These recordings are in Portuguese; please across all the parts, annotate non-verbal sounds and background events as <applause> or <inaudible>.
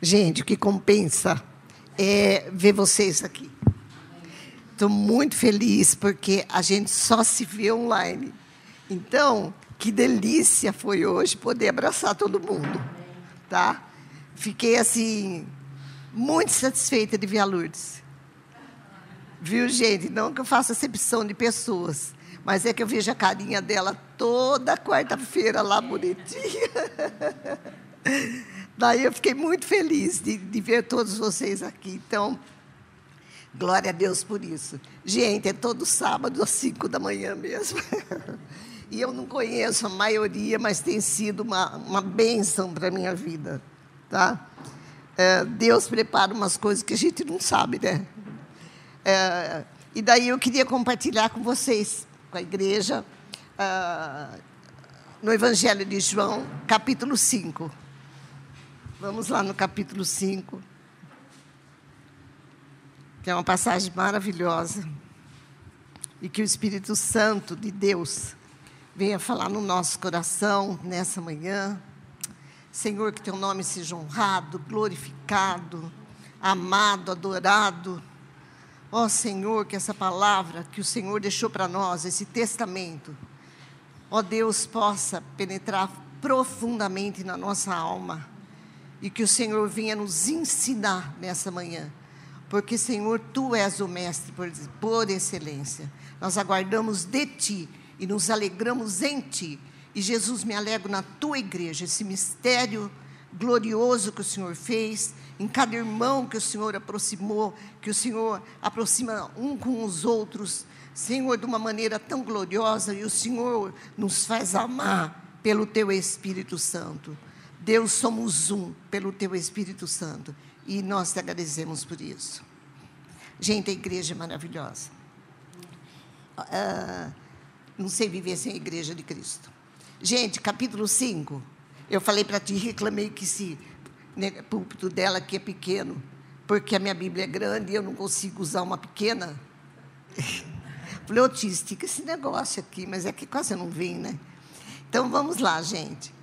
Gente, o que compensa é ver vocês aqui. Estou muito feliz porque a gente só se vê online. Então, que delícia foi hoje poder abraçar todo mundo, tá? Fiquei assim muito satisfeita de ver a Lourdes. Viu, gente? Não que eu faça acepção de pessoas, mas é que eu vejo a carinha dela toda quarta-feira lá bonitinha. <laughs> Daí eu fiquei muito feliz de, de, ver todos vocês aqui. Então, glória a Deus por isso. Gente, é todo sábado às 5 da manhã mesmo. <laughs> e eu não conheço a maioria, mas tem sido uma, uma bênção para a minha vida. Tá? É, Deus prepara umas coisas que a gente não sabe, né? É, e daí eu queria compartilhar com vocês, com a igreja, uh, no Evangelho de João, capítulo 5. Vamos lá no capítulo 5, que é uma passagem maravilhosa. E que o Espírito Santo de Deus venha falar no nosso coração nessa manhã. Senhor, que teu nome seja honrado, glorificado, amado, adorado. Ó oh, Senhor, que essa palavra que o Senhor deixou para nós, esse testamento, ó oh, Deus, possa penetrar profundamente na nossa alma e que o Senhor venha nos ensinar nessa manhã. Porque, Senhor, tu és o mestre por, por excelência. Nós aguardamos de ti e nos alegramos em ti. E Jesus, me alegro na tua igreja, esse mistério glorioso que o Senhor fez, em cada irmão que o Senhor aproximou, que o Senhor aproxima um com os outros, Senhor, de uma maneira tão gloriosa, e o Senhor nos faz amar pelo teu Espírito Santo. Deus, somos um pelo Teu Espírito Santo. E nós te agradecemos por isso. Gente, a igreja é maravilhosa. Uh, não sei viver sem a igreja de Cristo. Gente, capítulo 5. Eu falei para ti, reclamei que esse né, púlpito dela aqui é pequeno, porque a minha Bíblia é grande e eu não consigo usar uma pequena. Falei, ô, esse negócio aqui, mas é que quase não vem, né? Então vamos lá, gente.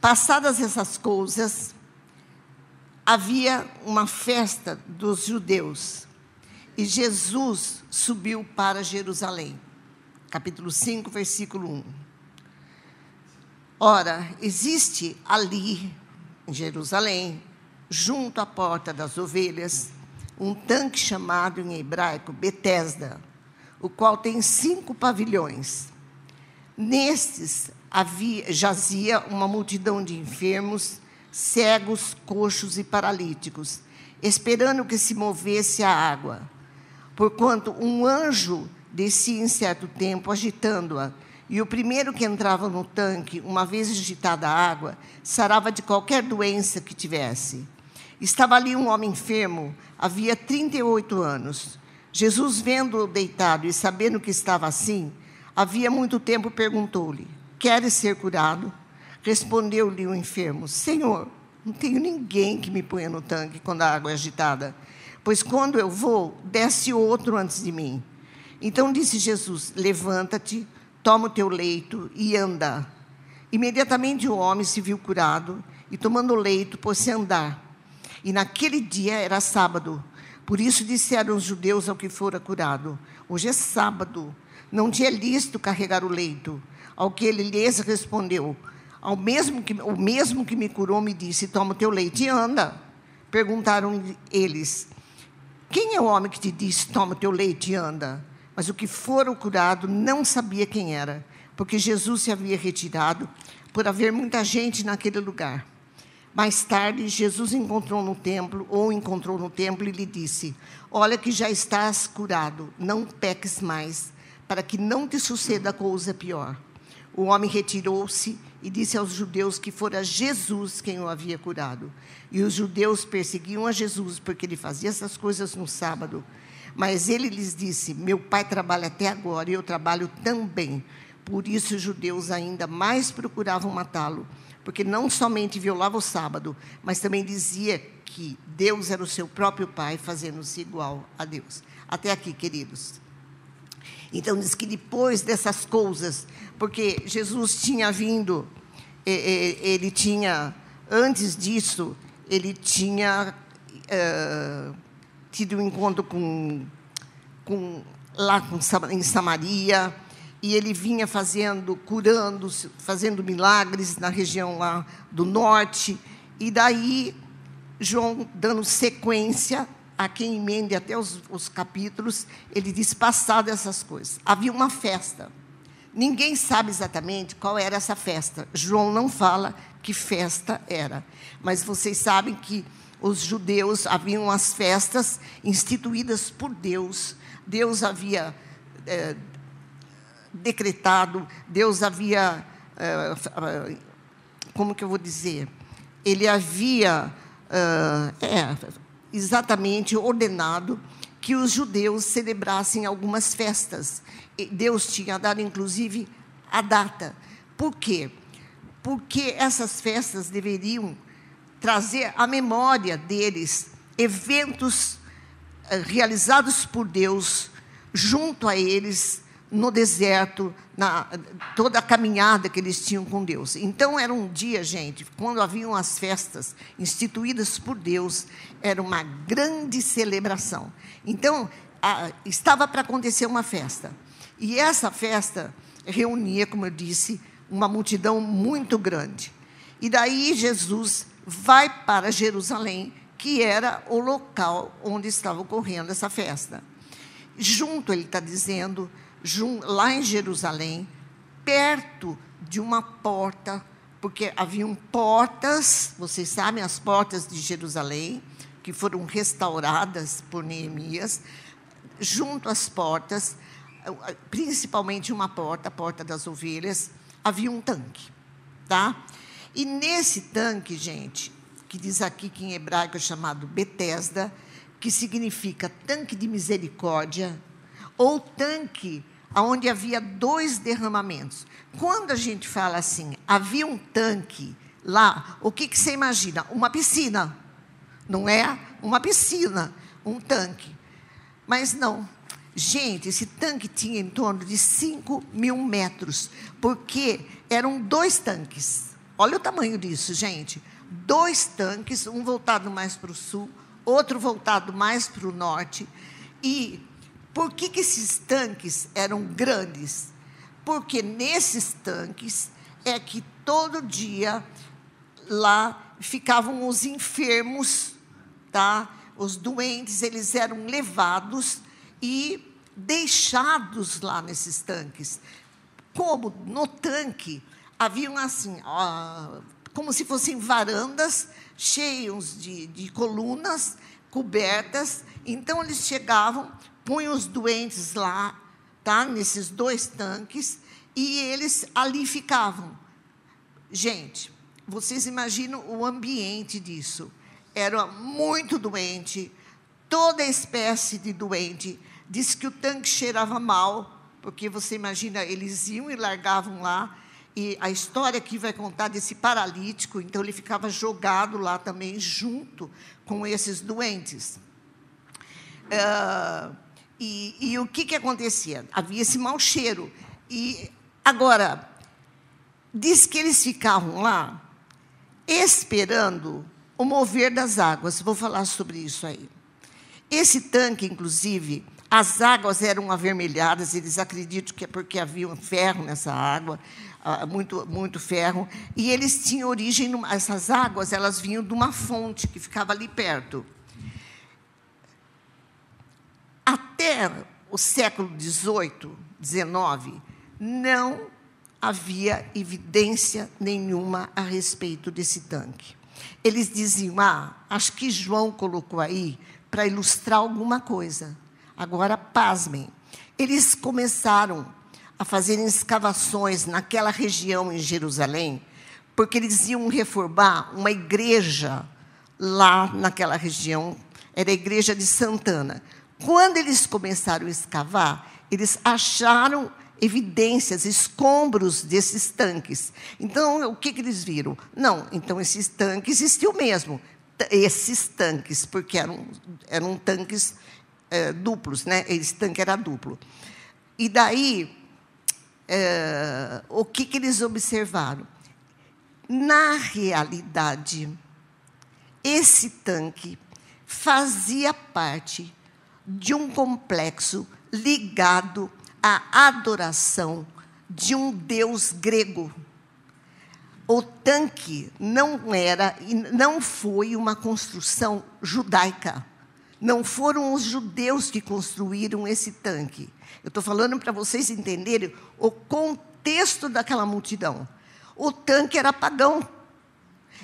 Passadas essas coisas, havia uma festa dos judeus e Jesus subiu para Jerusalém. Capítulo 5, versículo 1. Ora, existe ali, em Jerusalém, junto à porta das ovelhas, um tanque chamado em hebraico Betesda, o qual tem cinco pavilhões. Nestes havia, jazia uma multidão de enfermos, cegos, coxos e paralíticos, esperando que se movesse a água. Porquanto um anjo descia em certo tempo, agitando-a, e o primeiro que entrava no tanque, uma vez agitada a água, sarava de qualquer doença que tivesse. Estava ali um homem enfermo, havia 38 anos. Jesus, vendo-o deitado e sabendo que estava assim, havia muito tempo, perguntou-lhe: Queres ser curado? Respondeu-lhe o enfermo: Senhor, não tenho ninguém que me ponha no tanque quando a água é agitada, pois quando eu vou, desce outro antes de mim. Então disse Jesus: Levanta-te, toma o teu leito e anda. Imediatamente o homem se viu curado e, tomando o leito, pôs-se a andar. E naquele dia era sábado. Por isso disseram os judeus ao que fora curado: Hoje é sábado, não tinha listo carregar o leito. Ao que ele lhes respondeu: ao mesmo que, O mesmo que me curou me disse: Toma o teu leite e anda. Perguntaram eles: Quem é o homem que te disse: Toma o teu leite e anda? Mas o que fora o curado não sabia quem era, porque Jesus se havia retirado por haver muita gente naquele lugar. Mais tarde, Jesus encontrou no templo, ou encontrou no templo, e lhe disse: Olha que já estás curado, não peques mais, para que não te suceda coisa pior. O homem retirou-se e disse aos judeus que fora Jesus quem o havia curado. E os judeus perseguiam a Jesus porque ele fazia essas coisas no sábado. Mas ele lhes disse: Meu pai trabalha até agora e eu trabalho também. Por isso os judeus ainda mais procuravam matá-lo, porque não somente violava o sábado, mas também dizia que Deus era o seu próprio pai, fazendo-se igual a Deus. Até aqui, queridos. Então, diz que depois dessas coisas, porque Jesus tinha vindo, ele tinha, antes disso, ele tinha uh, tido um encontro com, com lá com, em Samaria, e ele vinha fazendo, curando, fazendo milagres na região lá do norte, e daí João, dando sequência a quem emende até os, os capítulos, ele diz: passado essas coisas. Havia uma festa. Ninguém sabe exatamente qual era essa festa. João não fala que festa era. Mas vocês sabem que os judeus haviam as festas instituídas por Deus. Deus havia é, decretado, Deus havia, é, como que eu vou dizer? Ele havia é, exatamente ordenado que os judeus celebrassem algumas festas. Deus tinha dado, inclusive, a data. Por quê? Porque essas festas deveriam trazer à memória deles eventos eh, realizados por Deus junto a eles no deserto, na toda a caminhada que eles tinham com Deus. Então era um dia, gente, quando haviam as festas instituídas por Deus, era uma grande celebração. Então a, estava para acontecer uma festa. E essa festa reunia, como eu disse, uma multidão muito grande. E daí Jesus vai para Jerusalém, que era o local onde estava ocorrendo essa festa. Junto, ele está dizendo, lá em Jerusalém, perto de uma porta, porque haviam portas, vocês sabem, as portas de Jerusalém, que foram restauradas por Neemias, junto às portas, principalmente uma porta, a porta das ovelhas, havia um tanque, tá? E nesse tanque, gente, que diz aqui que em hebraico é chamado Betesda, que significa tanque de misericórdia, ou tanque onde havia dois derramamentos. Quando a gente fala assim, havia um tanque lá, o que, que você imagina? Uma piscina, não é? Uma piscina, um tanque. Mas não. Gente, esse tanque tinha em torno de 5 mil metros, porque eram dois tanques. Olha o tamanho disso, gente. Dois tanques, um voltado mais para o sul, outro voltado mais para o norte. E por que, que esses tanques eram grandes? Porque nesses tanques é que todo dia lá ficavam os enfermos, tá? Os doentes, eles eram levados e deixados lá nesses tanques. Como no tanque haviam assim, como se fossem varandas cheios de, de colunas cobertas. Então eles chegavam, punham os doentes lá, tá? Nesses dois tanques e eles ali ficavam. Gente, vocês imaginam o ambiente disso? Era muito doente, toda espécie de doente. Diz que o tanque cheirava mal, porque você imagina, eles iam e largavam lá. E a história aqui vai contar desse paralítico, então ele ficava jogado lá também, junto com esses doentes. Uh, e, e o que, que acontecia? Havia esse mau cheiro. E agora, diz que eles ficavam lá esperando o mover das águas. Vou falar sobre isso aí. Esse tanque, inclusive, as águas eram avermelhadas, eles acreditam que é porque havia um ferro nessa água, ah, muito, muito ferro, e eles tinham origem, essas águas, elas vinham de uma fonte que ficava ali perto. Até o século XVIII, XIX, não havia evidência nenhuma a respeito desse tanque. Eles diziam, ah, acho que João colocou aí para ilustrar alguma coisa. Agora, pasmem, eles começaram a fazer escavações naquela região em Jerusalém, porque eles iam reformar uma igreja lá naquela região, era a igreja de Santana. Quando eles começaram a escavar, eles acharam evidências, escombros desses tanques. Então, o que, que eles viram? Não, então esses tanques existiam mesmo. Esses tanques, porque eram, eram tanques é, duplos, né? Esse tanque era duplo. E daí, é, o que, que eles observaram? Na realidade, esse tanque fazia parte de um complexo ligado à adoração de um deus grego. O tanque não era não foi uma construção judaica. Não foram os judeus que construíram esse tanque. Eu estou falando para vocês entenderem o contexto daquela multidão. O tanque era pagão.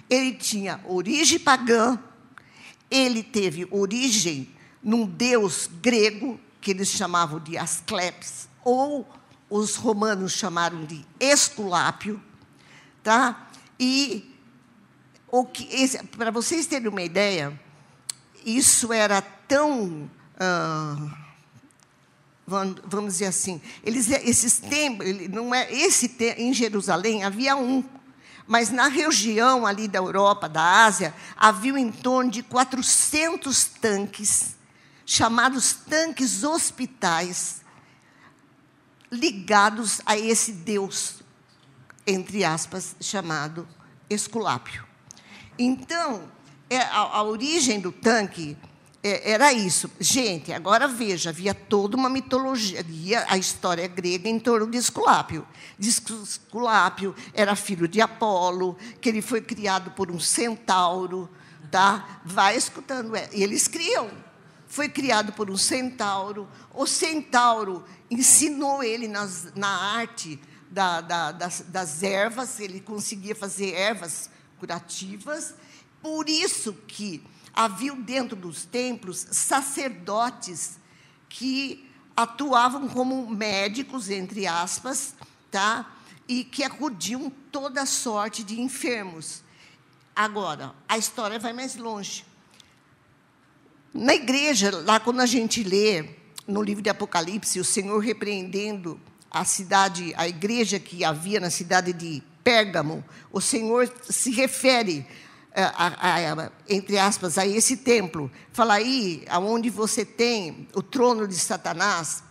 Ele tinha origem pagã, ele teve origem num deus grego, que eles chamavam de Asclepios, ou os romanos chamaram de Esculápio, tá? E para vocês terem uma ideia, isso era tão ah, vamos dizer assim, eles, esses templos, não é esse em Jerusalém havia um, mas na região ali da Europa, da Ásia, havia em torno de 400 tanques, chamados tanques hospitais, ligados a esse Deus, entre aspas, chamado Esculápio. Então, é, a, a origem do tanque é, era isso. Gente, agora veja, havia toda uma mitologia, a história grega em torno de Esculápio. Esculápio era filho de Apolo, que ele foi criado por um centauro, tá? Vai escutando, é, eles criam. Foi criado por um centauro. O centauro ensinou ele nas, na arte da, da, das, das ervas, ele conseguia fazer ervas curativas. Por isso que Havia dentro dos templos sacerdotes que atuavam como médicos, entre aspas, tá? e que acudiam toda sorte de enfermos. Agora, a história vai mais longe. Na igreja, lá quando a gente lê no livro de Apocalipse, o Senhor repreendendo a cidade, a igreja que havia na cidade de Pérgamo, o Senhor se refere a, a, entre aspas, a esse templo. Fala aí, aonde você tem o trono de Satanás,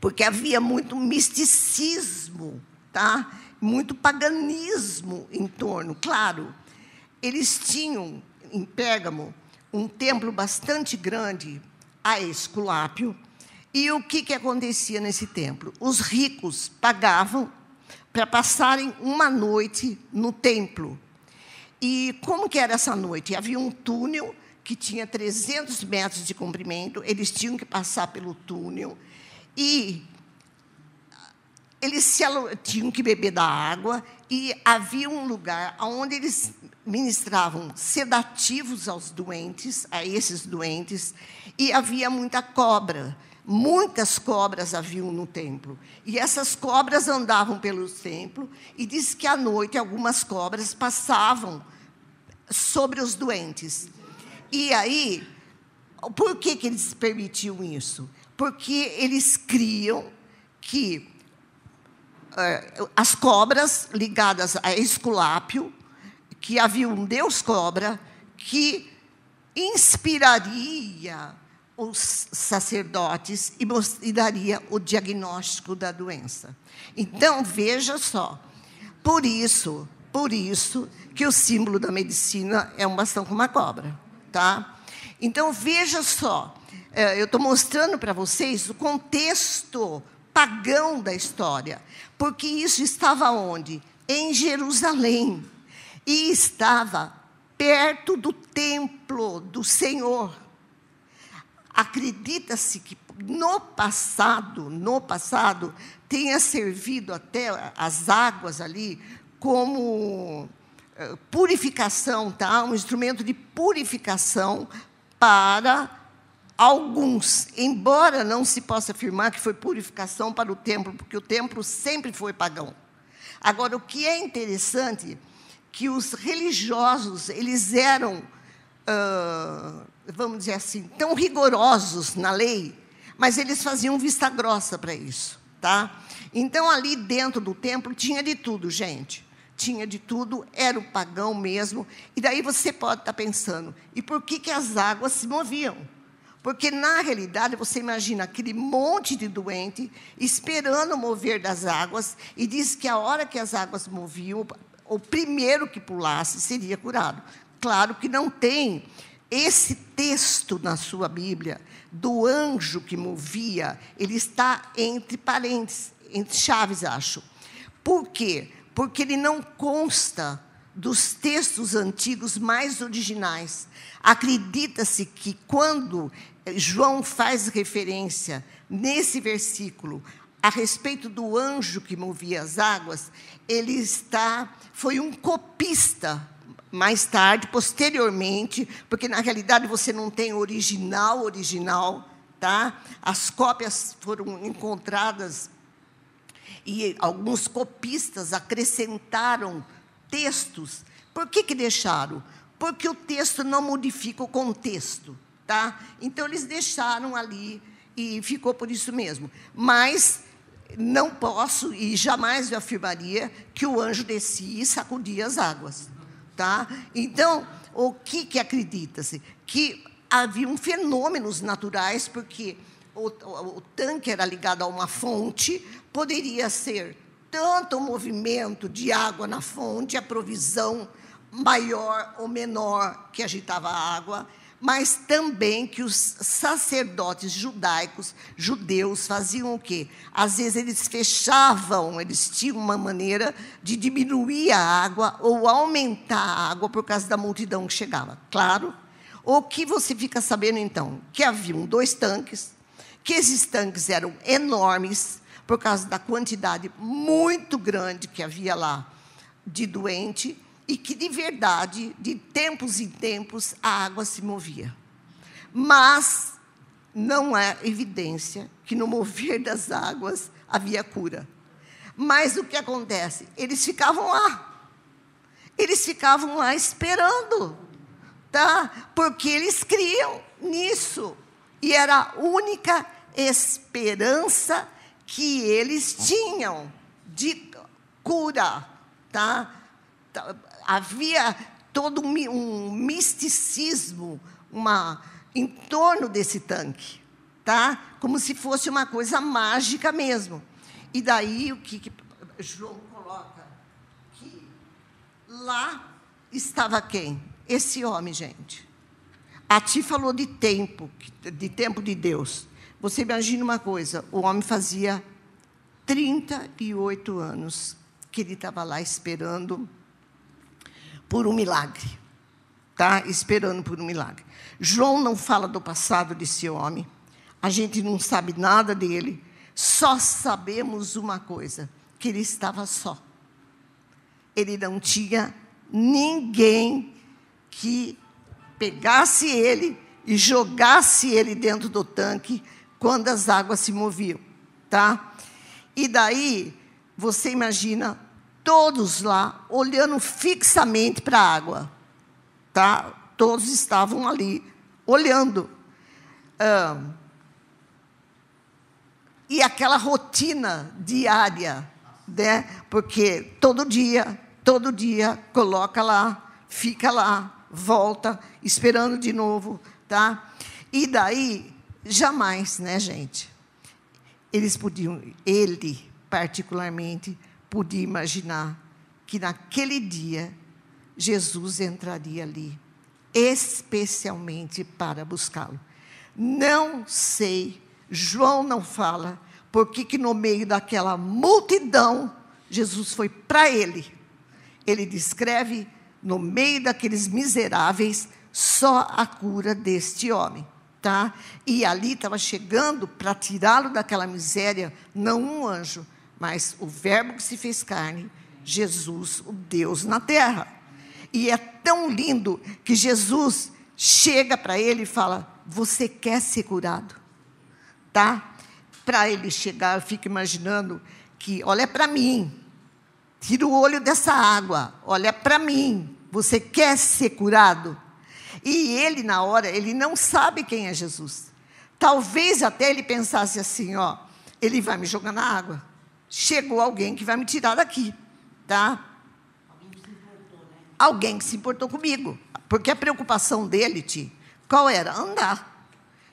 porque havia muito misticismo, tá? Muito paganismo em torno. Claro, eles tinham em Pérgamo um templo bastante grande a Esculápio. E o que, que acontecia nesse templo? Os ricos pagavam para passarem uma noite no templo e como que era essa noite? Havia um túnel que tinha 300 metros de comprimento, eles tinham que passar pelo túnel e eles tinham que beber da água e havia um lugar onde eles ministravam sedativos aos doentes, a esses doentes, e havia muita cobra. Muitas cobras haviam no templo. E essas cobras andavam pelo templo, e diz que à noite algumas cobras passavam sobre os doentes. E aí, por que, que eles permitiam isso? Porque eles criam que uh, as cobras ligadas a Esculápio, que havia um deus cobra, que inspiraria os sacerdotes e, e daria o diagnóstico da doença. Então, veja só, por isso, por isso que o símbolo da medicina é um bastão com uma cobra, tá? Então veja só, é, eu estou mostrando para vocês o contexto pagão da história, porque isso estava onde? Em Jerusalém e estava perto do templo do Senhor. Acredita-se que no passado, no passado, tenha servido até as águas ali como eh, purificação, tá? Um instrumento de purificação para alguns, embora não se possa afirmar que foi purificação para o templo, porque o templo sempre foi pagão. Agora, o que é interessante que os religiosos eles eram, uh, vamos dizer assim, tão rigorosos na lei, mas eles faziam vista grossa para isso, tá? Então ali dentro do templo tinha de tudo, gente tinha de tudo, era o pagão mesmo. E daí você pode estar pensando, e por que, que as águas se moviam? Porque, na realidade, você imagina aquele monte de doente esperando o mover das águas, e diz que a hora que as águas moviam, o primeiro que pulasse seria curado. claro que não tem esse texto na sua Bíblia do anjo que movia, ele está entre parênteses, entre chaves, acho. Por quê? Porque ele não consta dos textos antigos mais originais. Acredita-se que quando João faz referência nesse versículo a respeito do anjo que movia as águas, ele está foi um copista mais tarde, posteriormente, porque na realidade você não tem original original, tá? As cópias foram encontradas e alguns copistas acrescentaram textos. Por que que deixaram? Porque o texto não modifica o contexto, tá? Então eles deixaram ali e ficou por isso mesmo. Mas não posso e jamais eu afirmaria que o anjo descia e sacudia as águas. Tá? Então, o que, que acredita-se? Que haviam fenômenos naturais, porque o, o, o tanque era ligado a uma fonte, poderia ser tanto o movimento de água na fonte, a provisão maior ou menor que agitava a água, mas também que os sacerdotes judaicos, judeus, faziam o quê? Às vezes eles fechavam, eles tinham uma maneira de diminuir a água ou aumentar a água por causa da multidão que chegava. Claro. O que você fica sabendo então? Que haviam dois tanques, que esses tanques eram enormes por causa da quantidade muito grande que havia lá de doente e que de verdade, de tempos em tempos, a água se movia. Mas não é evidência que no mover <laughs> das águas havia cura. Mas o que acontece? Eles ficavam lá. Eles ficavam lá esperando, tá? Porque eles criam nisso. E era a única esperança que eles tinham de cura, tá? Havia todo um, misticismo uma, em torno desse tanque, tá? como se fosse uma coisa mágica mesmo. E daí o que, que João coloca? Que lá estava quem? Esse homem, gente. A ti falou de tempo, de tempo de Deus. Você imagina uma coisa: o homem fazia 38 anos que ele estava lá esperando por um milagre. Tá? Esperando por um milagre. João não fala do passado desse homem. A gente não sabe nada dele. Só sabemos uma coisa: que ele estava só. Ele não tinha ninguém que pegasse ele e jogasse ele dentro do tanque quando as águas se moviam, tá? E daí você imagina todos lá olhando fixamente para a água. Tá? Todos estavam ali olhando. Ah, e aquela rotina diária, né? Porque todo dia, todo dia coloca lá, fica lá, volta, esperando de novo, tá? E daí jamais, né, gente? Eles podiam, ele particularmente podia imaginar que naquele dia Jesus entraria ali, especialmente para buscá-lo. Não sei, João não fala, porque que no meio daquela multidão, Jesus foi para ele. Ele descreve no meio daqueles miseráveis só a cura deste homem, tá? E ali estava chegando para tirá-lo daquela miséria, não um anjo, mas o Verbo que se fez carne, Jesus, o Deus na terra. E é tão lindo que Jesus chega para ele e fala: Você quer ser curado? Tá? Para ele chegar, eu fico imaginando que, olha para mim, tira o olho dessa água, olha para mim, você quer ser curado? E ele, na hora, ele não sabe quem é Jesus. Talvez até ele pensasse assim: ó, ele vai me jogar na água chegou alguém que vai me tirar daqui, tá? Alguém que se importou comigo. Porque a preocupação dele, Ti, qual era? Andar.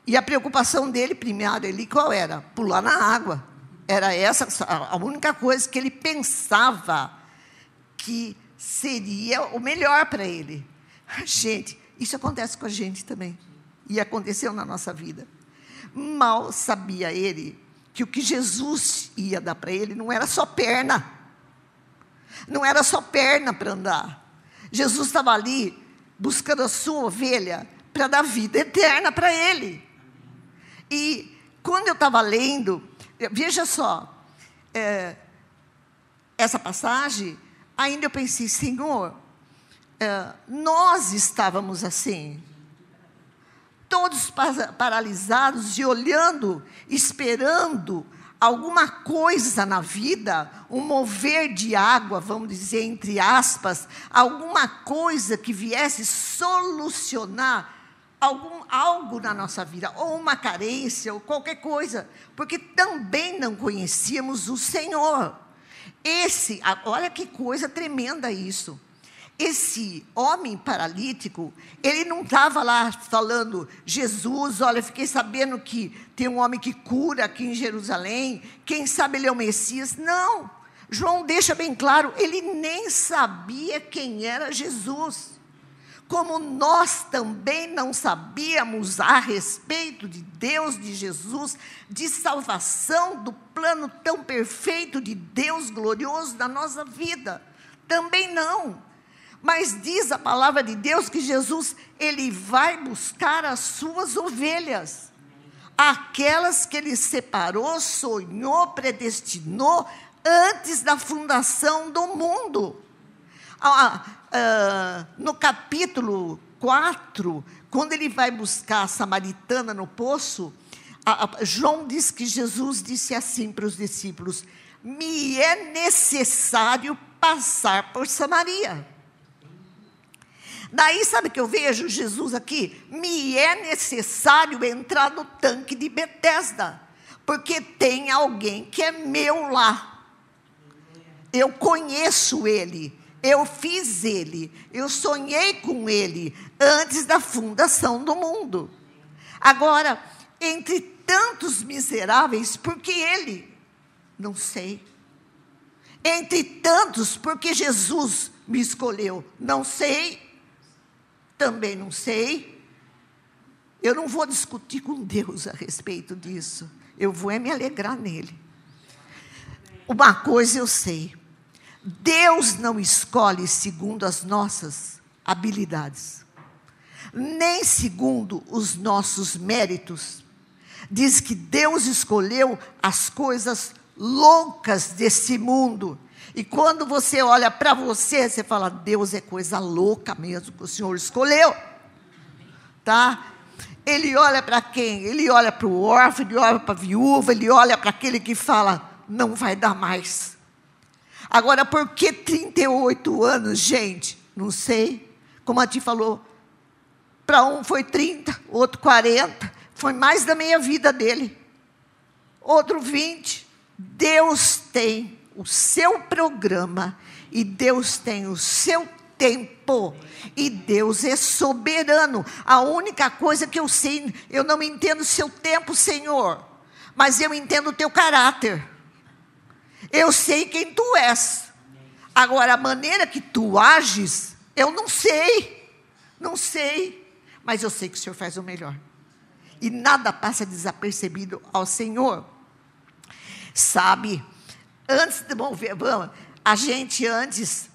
E a preocupação dele, primeiro, ele qual era? Pular na água. Era essa a única coisa que ele pensava que seria o melhor para ele. Gente, isso acontece com a gente também. E aconteceu na nossa vida. Mal sabia ele que o que Jesus ia dar para ele não era só perna. Não era só perna para andar. Jesus estava ali buscando a sua ovelha para dar vida eterna para ele. E quando eu estava lendo, veja só, é, essa passagem, ainda eu pensei, Senhor, é, nós estávamos assim, todos paralisados e olhando, esperando alguma coisa na vida, um mover de água, vamos dizer entre aspas, alguma coisa que viesse solucionar algum, algo na nossa vida, ou uma carência, ou qualquer coisa, porque também não conhecíamos o Senhor. Esse, olha que coisa tremenda isso. Esse homem paralítico, ele não estava lá falando, Jesus, olha, fiquei sabendo que tem um homem que cura aqui em Jerusalém, quem sabe ele é o Messias. Não, João deixa bem claro, ele nem sabia quem era Jesus. Como nós também não sabíamos a respeito de Deus, de Jesus, de salvação, do plano tão perfeito de Deus glorioso da nossa vida. Também não. Mas diz a palavra de Deus que Jesus, ele vai buscar as suas ovelhas, aquelas que ele separou, sonhou, predestinou antes da fundação do mundo. Ah, ah, no capítulo 4, quando ele vai buscar a samaritana no poço, João diz que Jesus disse assim para os discípulos: Me é necessário passar por Samaria. Daí, sabe que eu vejo Jesus aqui? Me é necessário entrar no tanque de Betesda, porque tem alguém que é meu lá. Eu conheço ele, eu fiz ele, eu sonhei com ele antes da fundação do mundo. Agora, entre tantos miseráveis, porque ele? Não sei. Entre tantos, porque Jesus me escolheu? Não sei. Também não sei. Eu não vou discutir com Deus a respeito disso. Eu vou é me alegrar nele. Uma coisa eu sei: Deus não escolhe segundo as nossas habilidades, nem segundo os nossos méritos. Diz que Deus escolheu as coisas loucas desse mundo e quando você olha para você, você fala: Deus é coisa louca mesmo que o Senhor escolheu. Tá? Ele olha para quem? Ele olha para o órfão, ele olha para a viúva, ele olha para aquele que fala: não vai dar mais. Agora, por que 38 anos, gente? Não sei. Como a ti falou, para um foi 30, outro 40, foi mais da meia vida dele. Outro 20. Deus tem o seu programa e Deus tem o seu tempo e Deus é soberano. A única coisa que eu sei, eu não entendo o seu tempo, Senhor, mas eu entendo o teu caráter. Eu sei quem tu és. Agora, a maneira que tu ages, eu não sei. Não sei. Mas eu sei que o Senhor faz o melhor. E nada passa desapercebido ao Senhor. Sabe? Antes de, bom, vamos, a gente antes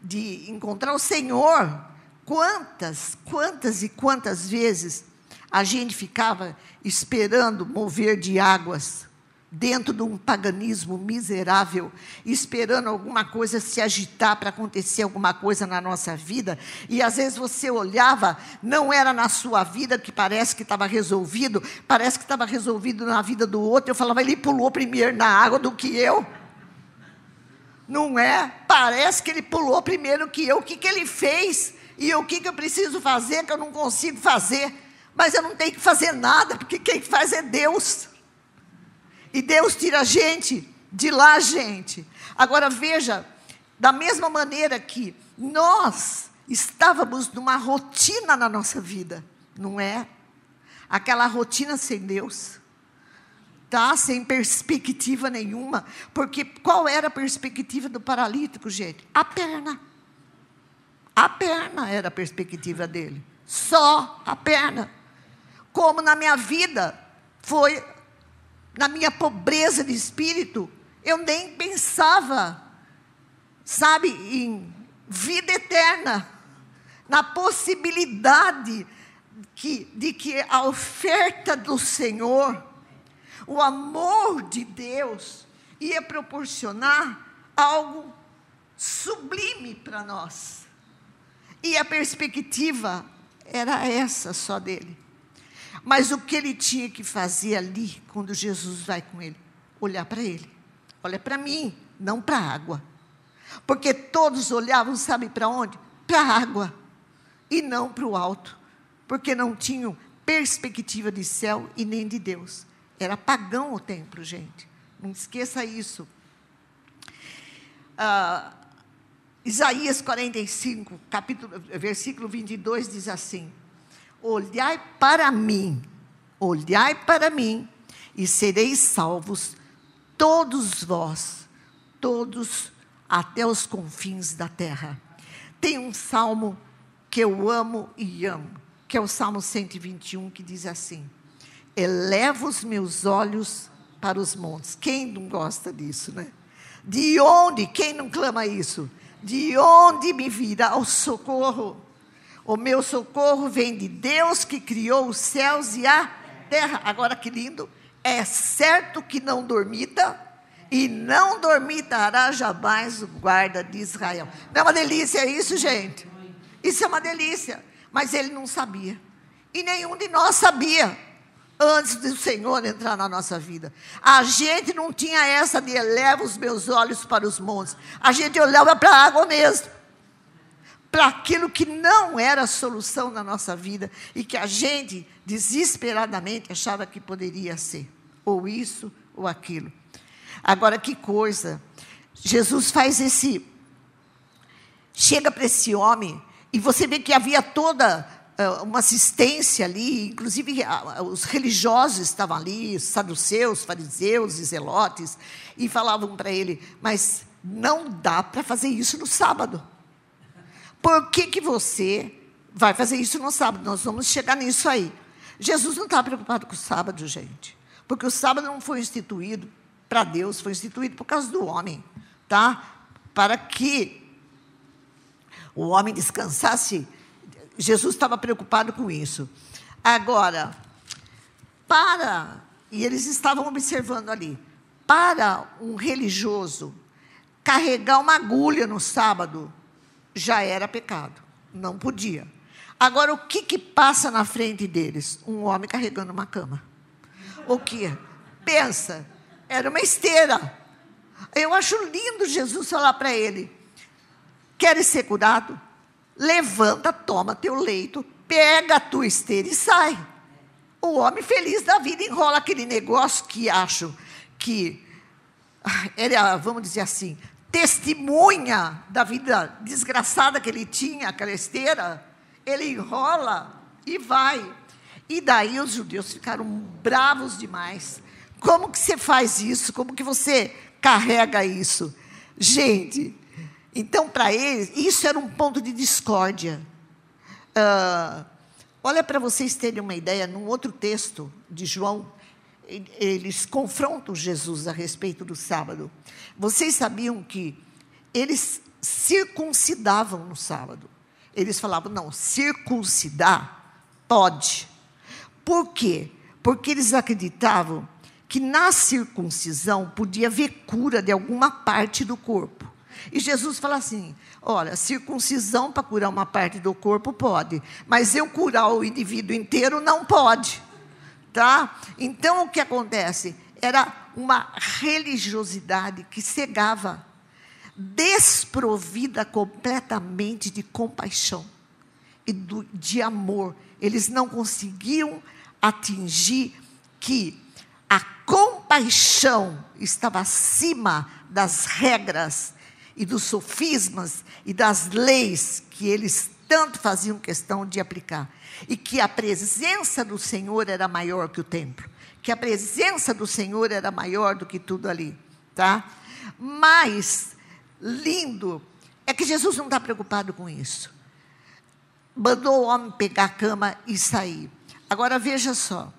de encontrar o Senhor, quantas, quantas e quantas vezes a gente ficava esperando mover de águas dentro de um paganismo miserável, esperando alguma coisa se agitar para acontecer alguma coisa na nossa vida, e às vezes você olhava, não era na sua vida que parece que estava resolvido, parece que estava resolvido na vida do outro. Eu falava, ele pulou primeiro na água do que eu. Não é? Parece que ele pulou primeiro que eu. O que, que ele fez? E o que, que eu preciso fazer que eu não consigo fazer? Mas eu não tenho que fazer nada, porque quem faz é Deus. E Deus tira a gente de lá, gente. Agora veja, da mesma maneira que nós estávamos numa rotina na nossa vida, não é? Aquela rotina sem Deus tá sem perspectiva nenhuma, porque qual era a perspectiva do paralítico, gente? A perna. A perna era a perspectiva dele. Só a perna. Como na minha vida foi, na minha pobreza de espírito, eu nem pensava, sabe, em vida eterna, na possibilidade que, de que a oferta do Senhor, o amor de Deus, ia proporcionar algo sublime para nós. E a perspectiva era essa só dele. Mas o que ele tinha que fazer ali, quando Jesus vai com ele? Olhar para ele. Olha para mim, não para a água. Porque todos olhavam, sabe para onde? Para a água. E não para o alto. Porque não tinham perspectiva de céu e nem de Deus. Era pagão o templo, gente. Não esqueça isso. Ah, Isaías 45, capítulo, versículo 22 diz assim: Olhai para mim, olhai para mim, e sereis salvos, todos vós, todos até os confins da terra. Tem um salmo que eu amo e amo, que é o Salmo 121, que diz assim: Eleva os meus olhos para os montes. Quem não gosta disso, né? De onde? Quem não clama isso? De onde me virá o socorro? O meu socorro vem de Deus que criou os céus e a terra. Agora que lindo. É certo que não dormita e não dormitará jamais o guarda de Israel. Não é uma delícia isso, gente? Isso é uma delícia. Mas ele não sabia. E nenhum de nós sabia antes do Senhor entrar na nossa vida. A gente não tinha essa de eleva os meus olhos para os montes. A gente olhava para a água mesmo. Para aquilo que não era solução na nossa vida e que a gente desesperadamente achava que poderia ser, ou isso ou aquilo. Agora que coisa. Jesus faz esse chega para esse homem e você vê que havia toda uma assistência ali, inclusive os religiosos estavam ali, saduceus, fariseus e zelotes, e falavam para ele: Mas não dá para fazer isso no sábado. Por que, que você vai fazer isso no sábado? Nós vamos chegar nisso aí. Jesus não estava preocupado com o sábado, gente, porque o sábado não foi instituído para Deus, foi instituído por causa do homem, tá? Para que o homem descansasse Jesus estava preocupado com isso. Agora, para, e eles estavam observando ali, para um religioso carregar uma agulha no sábado já era pecado, não podia. Agora, o que, que passa na frente deles? Um homem carregando uma cama. O que? Pensa, era uma esteira. Eu acho lindo Jesus falar para ele: queres ser curado? Levanta, toma teu leito, pega a tua esteira e sai. O homem feliz da vida enrola aquele negócio que acho que ele, vamos dizer assim, testemunha da vida desgraçada que ele tinha, aquela esteira, ele enrola e vai. E daí os judeus ficaram bravos demais. Como que você faz isso? Como que você carrega isso? Gente, então, para eles, isso era um ponto de discórdia. Uh, olha para vocês terem uma ideia, num outro texto de João, eles confrontam Jesus a respeito do sábado. Vocês sabiam que eles circuncidavam no sábado? Eles falavam, não, circuncidar pode. Por quê? Porque eles acreditavam que na circuncisão podia haver cura de alguma parte do corpo. E Jesus fala assim: olha, circuncisão para curar uma parte do corpo pode, mas eu curar o indivíduo inteiro não pode. Tá? Então o que acontece? Era uma religiosidade que cegava, desprovida completamente de compaixão e do, de amor. Eles não conseguiam atingir que a compaixão estava acima das regras e dos sofismas e das leis que eles tanto faziam questão de aplicar. E que a presença do Senhor era maior que o templo. Que a presença do Senhor era maior do que tudo ali. Tá? Mas, lindo, é que Jesus não está preocupado com isso. mandou o homem pegar a cama e sair. Agora veja só.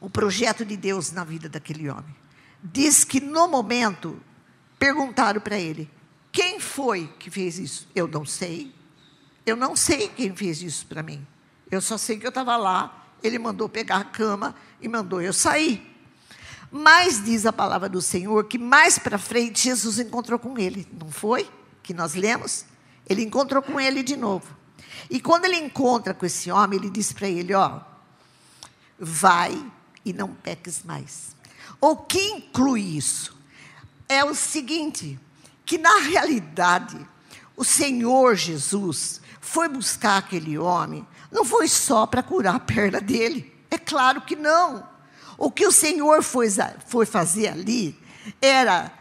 O projeto de Deus na vida daquele homem. Diz que no momento perguntaram para ele: quem foi que fez isso? Eu não sei. Eu não sei quem fez isso para mim. Eu só sei que eu estava lá, ele mandou pegar a cama e mandou eu sair. Mas diz a palavra do Senhor que mais para frente Jesus encontrou com ele, não foi? Que nós lemos? Ele encontrou com ele de novo. E quando ele encontra com esse homem, ele diz para ele: Ó, vai e não peques mais. O que inclui isso? É o seguinte: que na realidade, o Senhor Jesus foi buscar aquele homem, não foi só para curar a perna dele, é claro que não. O que o Senhor foi, foi fazer ali era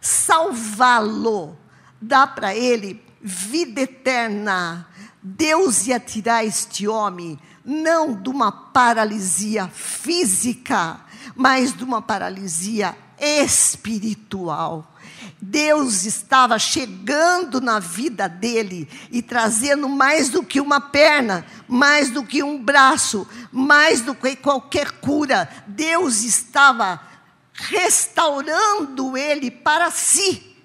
salvá-lo, dar para ele vida eterna. Deus ia tirar este homem não de uma paralisia física, mas de uma paralisia espiritual. Deus estava chegando na vida dele e trazendo mais do que uma perna, mais do que um braço, mais do que qualquer cura. Deus estava restaurando ele para si.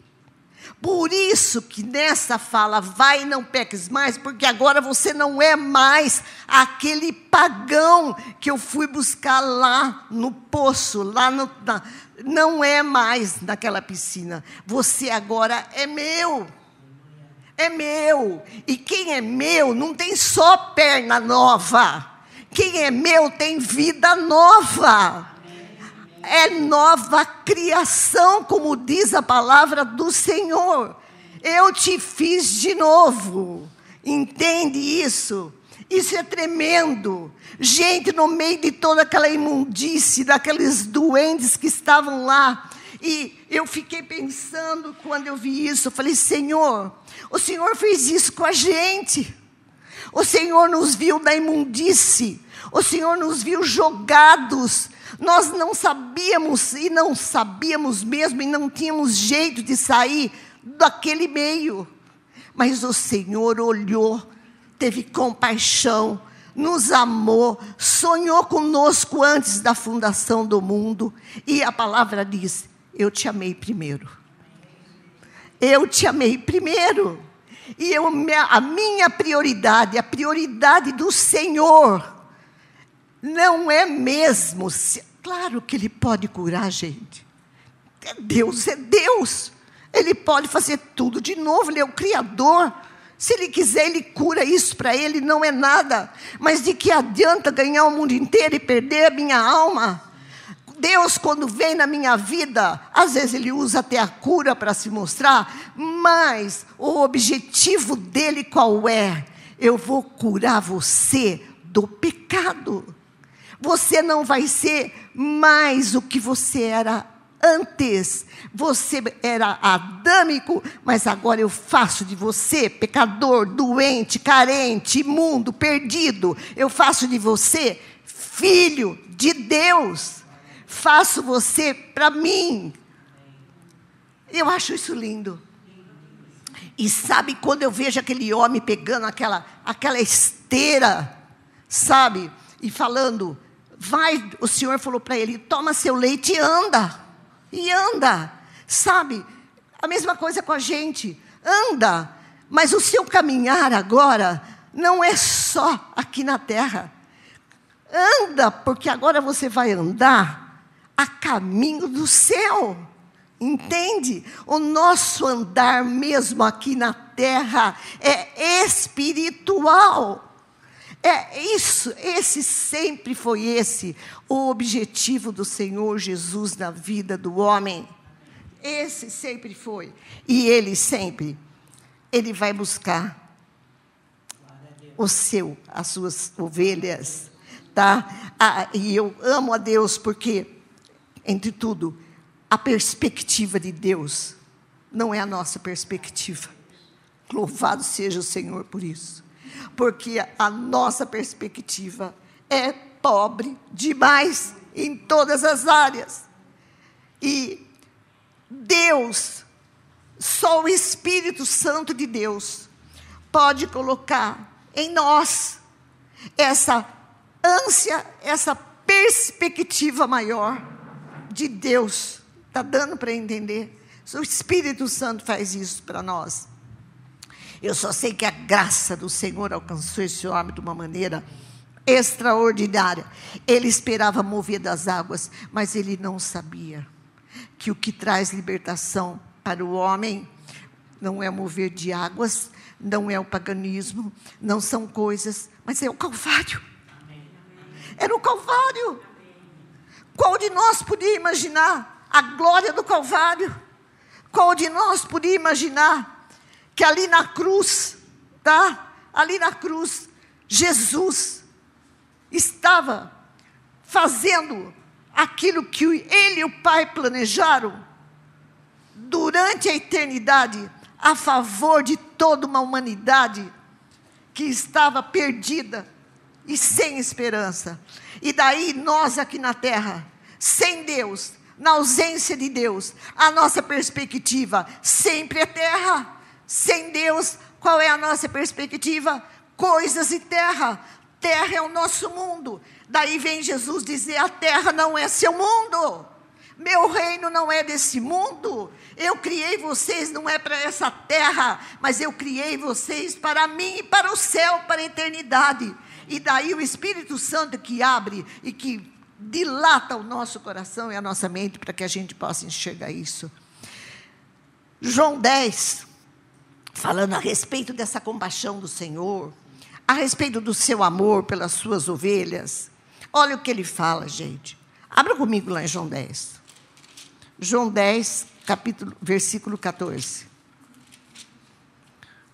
Por isso que nessa fala, vai e não peques mais, porque agora você não é mais aquele pagão que eu fui buscar lá no poço, lá no, na, não é mais naquela piscina. Você agora é meu. É meu. E quem é meu não tem só perna nova. Quem é meu tem vida nova é nova criação, como diz a palavra do Senhor. Eu te fiz de novo. Entende isso? Isso é tremendo. Gente, no meio de toda aquela imundície, daqueles doentes que estavam lá. E eu fiquei pensando, quando eu vi isso, eu falei: Senhor, o Senhor fez isso com a gente. O Senhor nos viu na imundície. O Senhor nos viu jogados nós não sabíamos e não sabíamos mesmo e não tínhamos jeito de sair daquele meio. Mas o Senhor olhou, teve compaixão, nos amou, sonhou conosco antes da fundação do mundo. E a palavra diz: Eu te amei primeiro. Eu te amei primeiro. E eu, a minha prioridade, a prioridade do Senhor, não é mesmo Claro que Ele pode curar a gente. É Deus, é Deus. Ele pode fazer tudo de novo, Ele é o Criador. Se Ele quiser, Ele cura isso para Ele, não é nada. Mas de que adianta ganhar o mundo inteiro e perder a minha alma? Deus, quando vem na minha vida, às vezes Ele usa até a cura para se mostrar, mas o objetivo dele qual é? Eu vou curar você do pecado. Você não vai ser mais o que você era antes. Você era adâmico, mas agora eu faço de você pecador, doente, carente, imundo, perdido. Eu faço de você filho de Deus. Faço você para mim. Eu acho isso lindo. E sabe quando eu vejo aquele homem pegando aquela, aquela esteira, sabe? E falando, vai, o Senhor falou para ele: toma seu leite e anda. E anda. Sabe? A mesma coisa com a gente. Anda. Mas o seu caminhar agora não é só aqui na terra. Anda, porque agora você vai andar a caminho do céu. Entende? O nosso andar mesmo aqui na terra é espiritual. É isso, esse sempre foi esse o objetivo do Senhor Jesus na vida do homem. Esse sempre foi. E ele sempre ele vai buscar o seu, as suas ovelhas, tá? Ah, e eu amo a Deus porque entre tudo, a perspectiva de Deus não é a nossa perspectiva. Louvado seja o Senhor por isso porque a nossa perspectiva é pobre demais em todas as áreas. E Deus, só o Espírito Santo de Deus, pode colocar em nós essa ânsia, essa perspectiva maior de Deus. Está dando para entender? O Espírito Santo faz isso para nós. Eu só sei que a graça do Senhor alcançou esse homem de uma maneira extraordinária. Ele esperava mover das águas, mas ele não sabia que o que traz libertação para o homem não é mover de águas, não é o paganismo, não são coisas, mas é o Calvário. Era o Calvário. Qual de nós podia imaginar a glória do Calvário? Qual de nós podia imaginar que ali na cruz, tá? Ali na cruz, Jesus estava fazendo aquilo que ele e o Pai planejaram durante a eternidade a favor de toda uma humanidade que estava perdida e sem esperança. E daí nós aqui na terra, sem Deus, na ausência de Deus, a nossa perspectiva sempre é terra. Sem Deus, qual é a nossa perspectiva? Coisas e terra. Terra é o nosso mundo. Daí vem Jesus dizer: a terra não é seu mundo. Meu reino não é desse mundo. Eu criei vocês não é para essa terra, mas eu criei vocês para mim e para o céu, para a eternidade. E daí o Espírito Santo que abre e que dilata o nosso coração e a nossa mente para que a gente possa enxergar isso. João 10, falando a respeito dessa compaixão do Senhor, a respeito do seu amor pelas suas ovelhas. Olha o que ele fala, gente. Abra comigo lá em João 10. João 10, capítulo, versículo 14.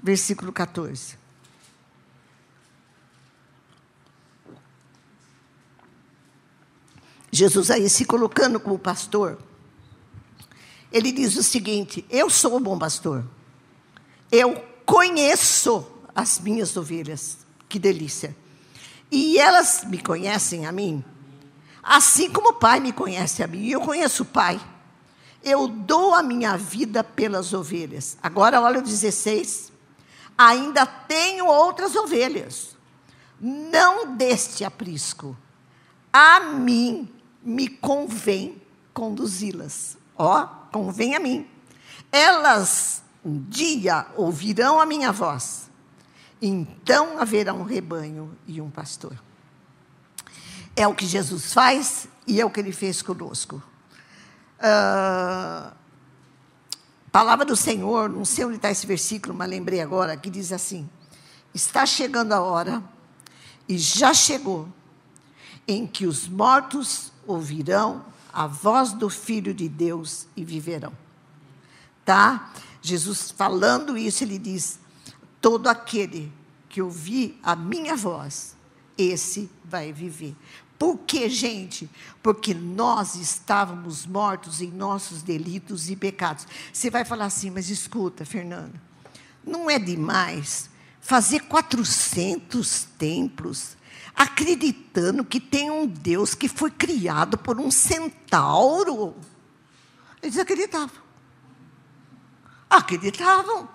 Versículo 14. Jesus aí se colocando como pastor, ele diz o seguinte: Eu sou o bom pastor, eu conheço as minhas ovelhas, que delícia, e elas me conhecem a mim, assim como o Pai me conhece a mim, e eu conheço o Pai eu dou a minha vida pelas ovelhas. Agora, olha o 16. Ainda tenho outras ovelhas, não deste aprisco. A mim me convém conduzi-las. Ó, convém a mim. Elas um dia ouvirão a minha voz. Então haverá um rebanho e um pastor. É o que Jesus faz e é o que ele fez conosco. Uh, palavra do Senhor, não sei onde está esse versículo, mas lembrei agora, que diz assim: Está chegando a hora, e já chegou, em que os mortos ouvirão a voz do Filho de Deus e viverão. Tá? Jesus falando isso, ele diz: Todo aquele que ouvir a minha voz, esse vai viver. Por que, gente? Porque nós estávamos mortos em nossos delitos e pecados. Você vai falar assim, mas escuta, Fernanda, não é demais fazer 400 templos acreditando que tem um Deus que foi criado por um centauro? Eles acreditavam. Acreditavam.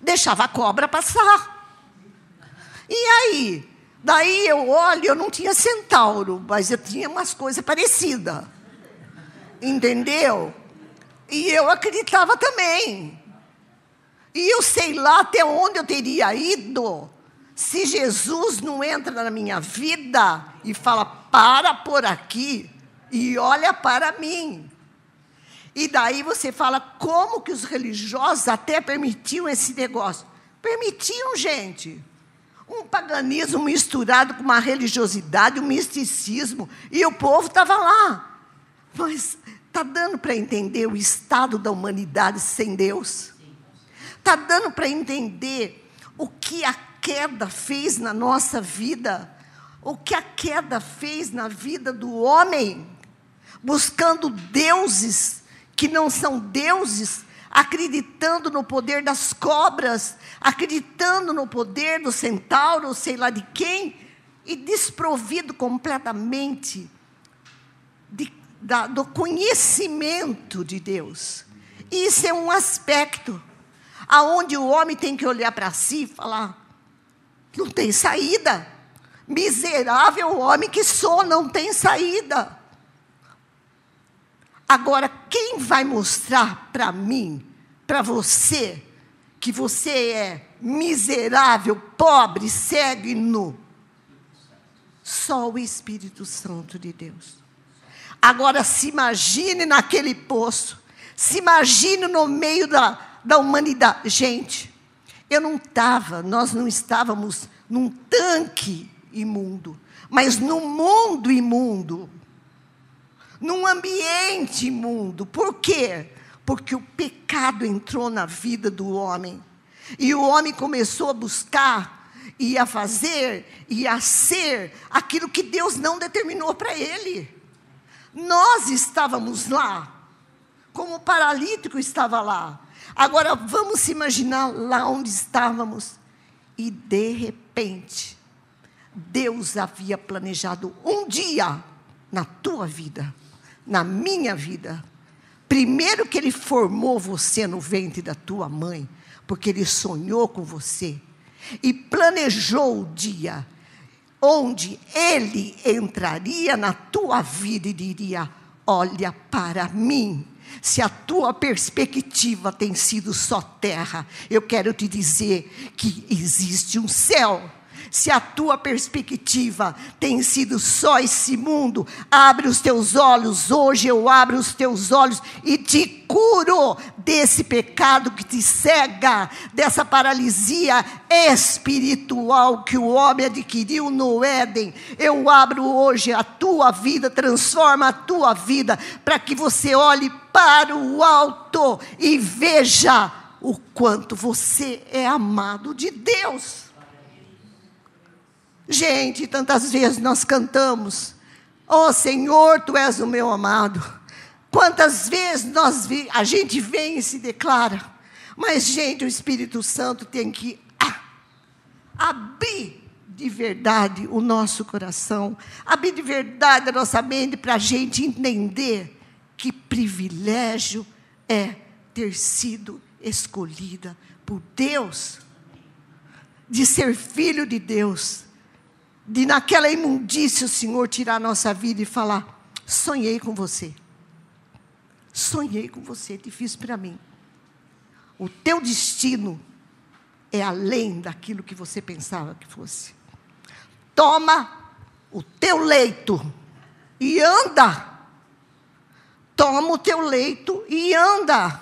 Deixava a cobra passar. E aí? Daí eu olho, eu não tinha centauro, mas eu tinha umas coisas parecidas. Entendeu? E eu acreditava também. E eu sei lá até onde eu teria ido se Jesus não entra na minha vida e fala: para por aqui e olha para mim. E daí você fala: como que os religiosos até permitiam esse negócio? Permitiam, gente um paganismo misturado com uma religiosidade, um misticismo, e o povo estava lá. Mas está dando para entender o estado da humanidade sem Deus? Está dando para entender o que a queda fez na nossa vida? O que a queda fez na vida do homem? Buscando deuses que não são deuses, acreditando no poder das cobras, acreditando no poder do centauro, sei lá de quem, e desprovido completamente de, da, do conhecimento de Deus. Isso é um aspecto aonde o homem tem que olhar para si e falar: Não tem saída. Miserável homem que sou, não tem saída. Agora, quem vai mostrar para mim, para você, que você é miserável, pobre, cego e nu? Só o Espírito Santo de Deus. Agora, se imagine naquele poço, se imagine no meio da, da humanidade. Gente, eu não estava, nós não estávamos num tanque imundo, mas no mundo imundo num ambiente imundo. Por quê? Porque o pecado entrou na vida do homem. E o homem começou a buscar e a fazer e a ser aquilo que Deus não determinou para ele. Nós estávamos lá, como o paralítico estava lá. Agora vamos imaginar lá onde estávamos e de repente Deus havia planejado um dia na tua vida na minha vida. Primeiro que ele formou você no ventre da tua mãe, porque ele sonhou com você e planejou o dia onde ele entraria na tua vida e diria: Olha para mim. Se a tua perspectiva tem sido só terra, eu quero te dizer que existe um céu se a tua perspectiva tem sido só esse mundo, abre os teus olhos. Hoje eu abro os teus olhos e te curo desse pecado que te cega, dessa paralisia espiritual que o homem adquiriu no Éden. Eu abro hoje a tua vida, transforma a tua vida, para que você olhe para o alto e veja o quanto você é amado de Deus. Gente, tantas vezes nós cantamos, ó oh, Senhor, Tu és o meu amado. Quantas vezes nós vi, a gente vem e se declara, mas, gente, o Espírito Santo tem que ah, abrir de verdade o nosso coração, abrir de verdade a nossa mente para a gente entender que privilégio é ter sido escolhida por Deus, de ser filho de Deus de naquela imundícia o Senhor tirar a nossa vida e falar: sonhei com você. Sonhei com você, te fiz para mim. O teu destino é além daquilo que você pensava que fosse. Toma o teu leito e anda. Toma o teu leito e anda.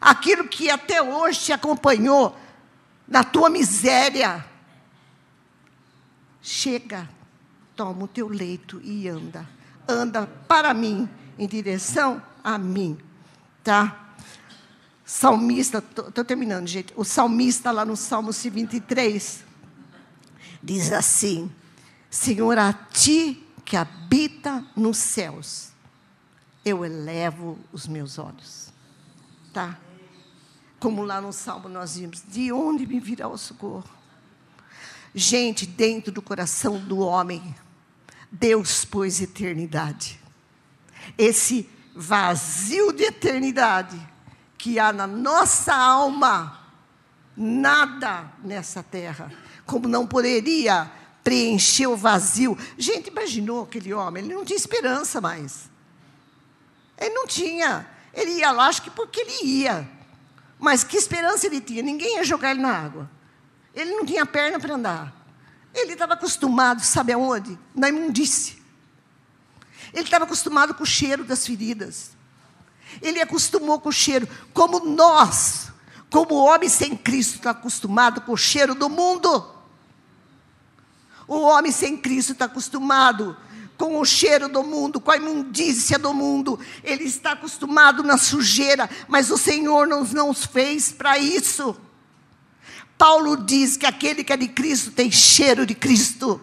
Aquilo que até hoje te acompanhou na tua miséria, Chega, toma o teu leito e anda. Anda para mim, em direção a mim. Tá? Salmista, estou terminando, gente. O salmista, lá no Salmo 23, diz assim: Senhor, a ti que habita nos céus, eu elevo os meus olhos. Tá? Como lá no Salmo nós vimos: De onde me virá o socorro? Gente, dentro do coração do homem, Deus pôs eternidade. Esse vazio de eternidade que há na nossa alma, nada nessa terra, como não poderia preencher o vazio. Gente, imaginou aquele homem? Ele não tinha esperança mais. Ele não tinha. Ele ia lá, acho que porque ele ia. Mas que esperança ele tinha? Ninguém ia jogar ele na água. Ele não tinha perna para andar. Ele estava acostumado, sabe aonde? Na imundície. Ele estava acostumado com o cheiro das feridas. Ele acostumou com o cheiro, como nós, como homem sem Cristo está acostumado com o cheiro do mundo. O homem sem Cristo está acostumado com o cheiro do mundo, com a imundícia do mundo. Ele está acostumado na sujeira, mas o Senhor não nos fez para isso. Paulo diz que aquele que é de Cristo tem cheiro de Cristo.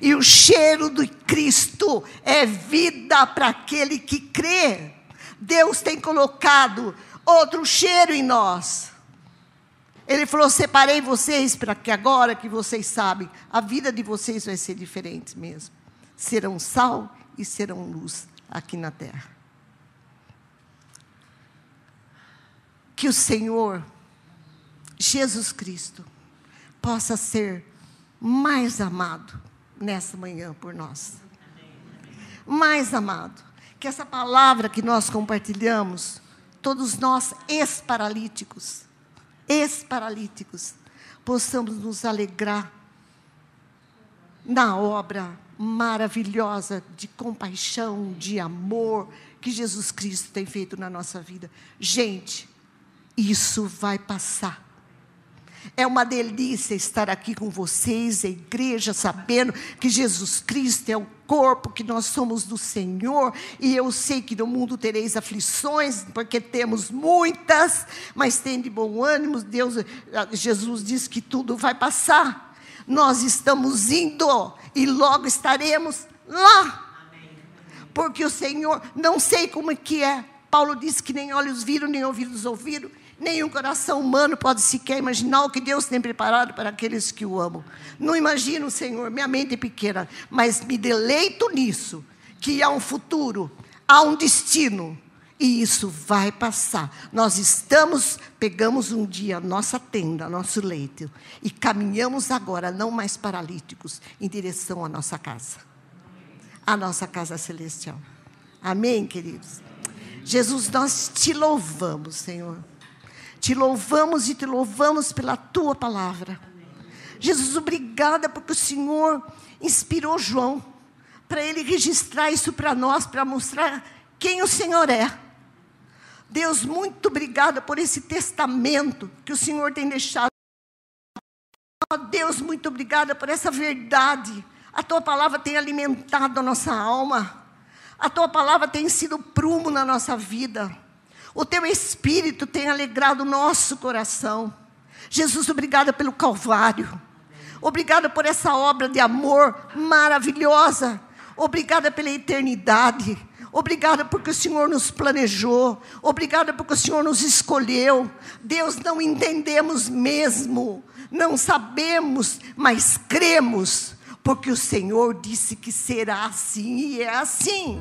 E o cheiro de Cristo é vida para aquele que crê. Deus tem colocado outro cheiro em nós. Ele falou: separei vocês para que agora que vocês sabem, a vida de vocês vai ser diferente mesmo. Serão sal e serão luz aqui na terra. Que o Senhor Jesus Cristo possa ser mais amado nessa manhã por nós. Mais amado. Que essa palavra que nós compartilhamos, todos nós ex-paralíticos, ex-paralíticos, possamos nos alegrar na obra maravilhosa de compaixão, de amor que Jesus Cristo tem feito na nossa vida. Gente, isso vai passar. É uma delícia estar aqui com vocês, a igreja, sabendo que Jesus Cristo é o corpo, que nós somos do Senhor, e eu sei que no mundo tereis aflições, porque temos muitas, mas tem de bom ânimo, Deus, Jesus diz que tudo vai passar. Nós estamos indo e logo estaremos lá. Porque o Senhor, não sei como é que é. Paulo disse que nem olhos viram, nem ouvidos ouviram Nenhum coração humano pode sequer imaginar o que Deus tem preparado para aqueles que o amam. Não imagino, Senhor, minha mente é pequena, mas me deleito nisso, que há um futuro, há um destino, e isso vai passar. Nós estamos, pegamos um dia nossa tenda, nosso leito, e caminhamos agora, não mais paralíticos, em direção à nossa casa, à nossa casa celestial. Amém, queridos? Jesus, nós te louvamos, Senhor. Te louvamos e te louvamos pela tua palavra. Jesus, obrigada porque o Senhor inspirou João para ele registrar isso para nós, para mostrar quem o Senhor é. Deus, muito obrigada por esse testamento que o Senhor tem deixado. Oh, Deus, muito obrigada por essa verdade. A tua palavra tem alimentado a nossa alma. A tua palavra tem sido prumo na nossa vida. O teu espírito tem alegrado o nosso coração. Jesus, obrigada pelo Calvário. Obrigada por essa obra de amor maravilhosa. Obrigada pela eternidade. Obrigada porque o Senhor nos planejou. Obrigada porque o Senhor nos escolheu. Deus, não entendemos mesmo. Não sabemos, mas cremos. Porque o Senhor disse que será assim e é assim.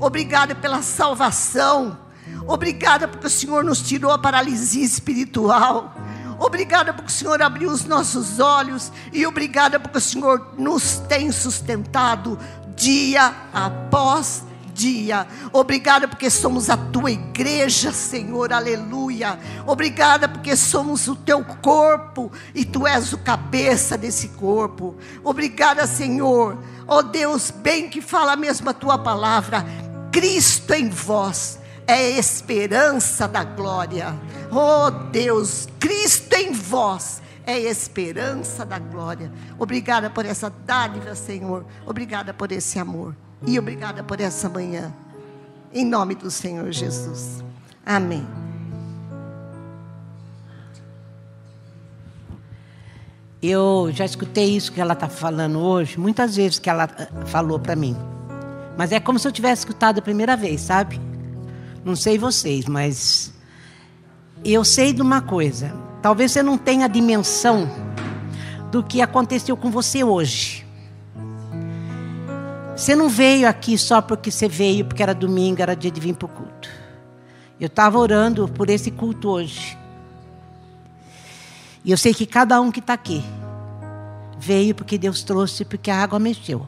Obrigada pela salvação. Obrigada porque o Senhor nos tirou a paralisia espiritual. Obrigada porque o Senhor abriu os nossos olhos. E obrigada porque o Senhor nos tem sustentado dia após dia. Obrigada porque somos a tua igreja, Senhor. Aleluia. Obrigada porque somos o teu corpo e tu és o cabeça desse corpo. Obrigada, Senhor. Ó oh Deus, bem que fala mesmo a tua palavra. Cristo em vós é esperança da glória. Oh Deus, Cristo em vós é esperança da glória. Obrigada por essa dádiva, Senhor. Obrigada por esse amor. E obrigada por essa manhã. Em nome do Senhor Jesus. Amém. Eu já escutei isso que ela está falando hoje, muitas vezes que ela eh, falou para mim. Mas é como se eu tivesse escutado a primeira vez, sabe? Não sei vocês, mas eu sei de uma coisa. Talvez você não tenha a dimensão do que aconteceu com você hoje. Você não veio aqui só porque você veio, porque era domingo, era dia de vir para o culto. Eu estava orando por esse culto hoje. E eu sei que cada um que está aqui veio porque Deus trouxe, porque a água mexeu.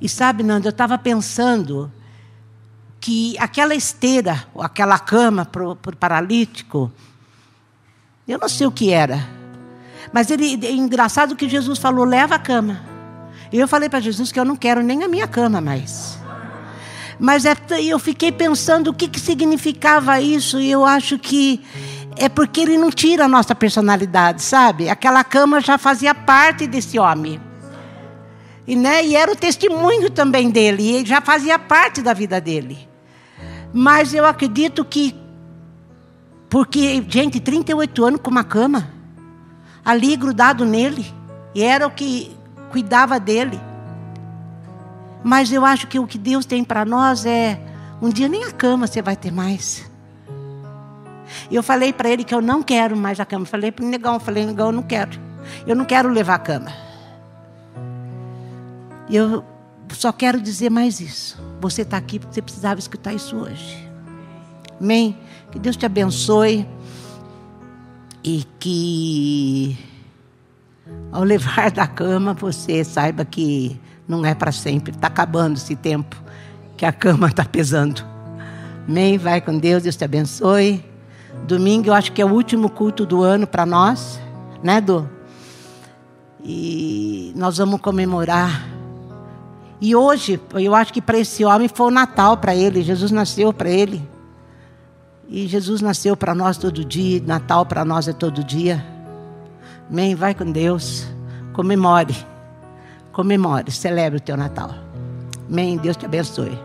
E sabe, Nando, eu estava pensando que aquela esteira, aquela cama para o paralítico, eu não sei o que era. Mas ele, é engraçado que Jesus falou: leva a cama. E eu falei para Jesus que eu não quero nem a minha cama mais. Mas é, eu fiquei pensando o que, que significava isso, e eu acho que é porque ele não tira a nossa personalidade, sabe? Aquela cama já fazia parte desse homem. E, né, e era o testemunho também dele, e já fazia parte da vida dele. Mas eu acredito que, porque, gente, 38 anos com uma cama, ali grudado nele, e era o que cuidava dele. Mas eu acho que o que Deus tem para nós é: um dia nem a cama você vai ter mais. Eu falei para ele que eu não quero mais a cama. Falei para o negão, falei, negão, eu não quero. Eu não quero levar a cama. Eu só quero dizer mais isso. Você está aqui porque você precisava escutar isso hoje. Amém? Que Deus te abençoe e que Ao levar da cama, você saiba que não é para sempre. Está acabando esse tempo que a cama está pesando. Amém? Vai com Deus, Deus te abençoe. Domingo eu acho que é o último culto do ano para nós, né, Du? E nós vamos comemorar. E hoje, eu acho que para esse homem foi o Natal para ele. Jesus nasceu para ele. E Jesus nasceu para nós todo dia. Natal para nós é todo dia. Amém? Vai com Deus. Comemore. Comemore. Celebre o teu Natal. Amém? Deus te abençoe.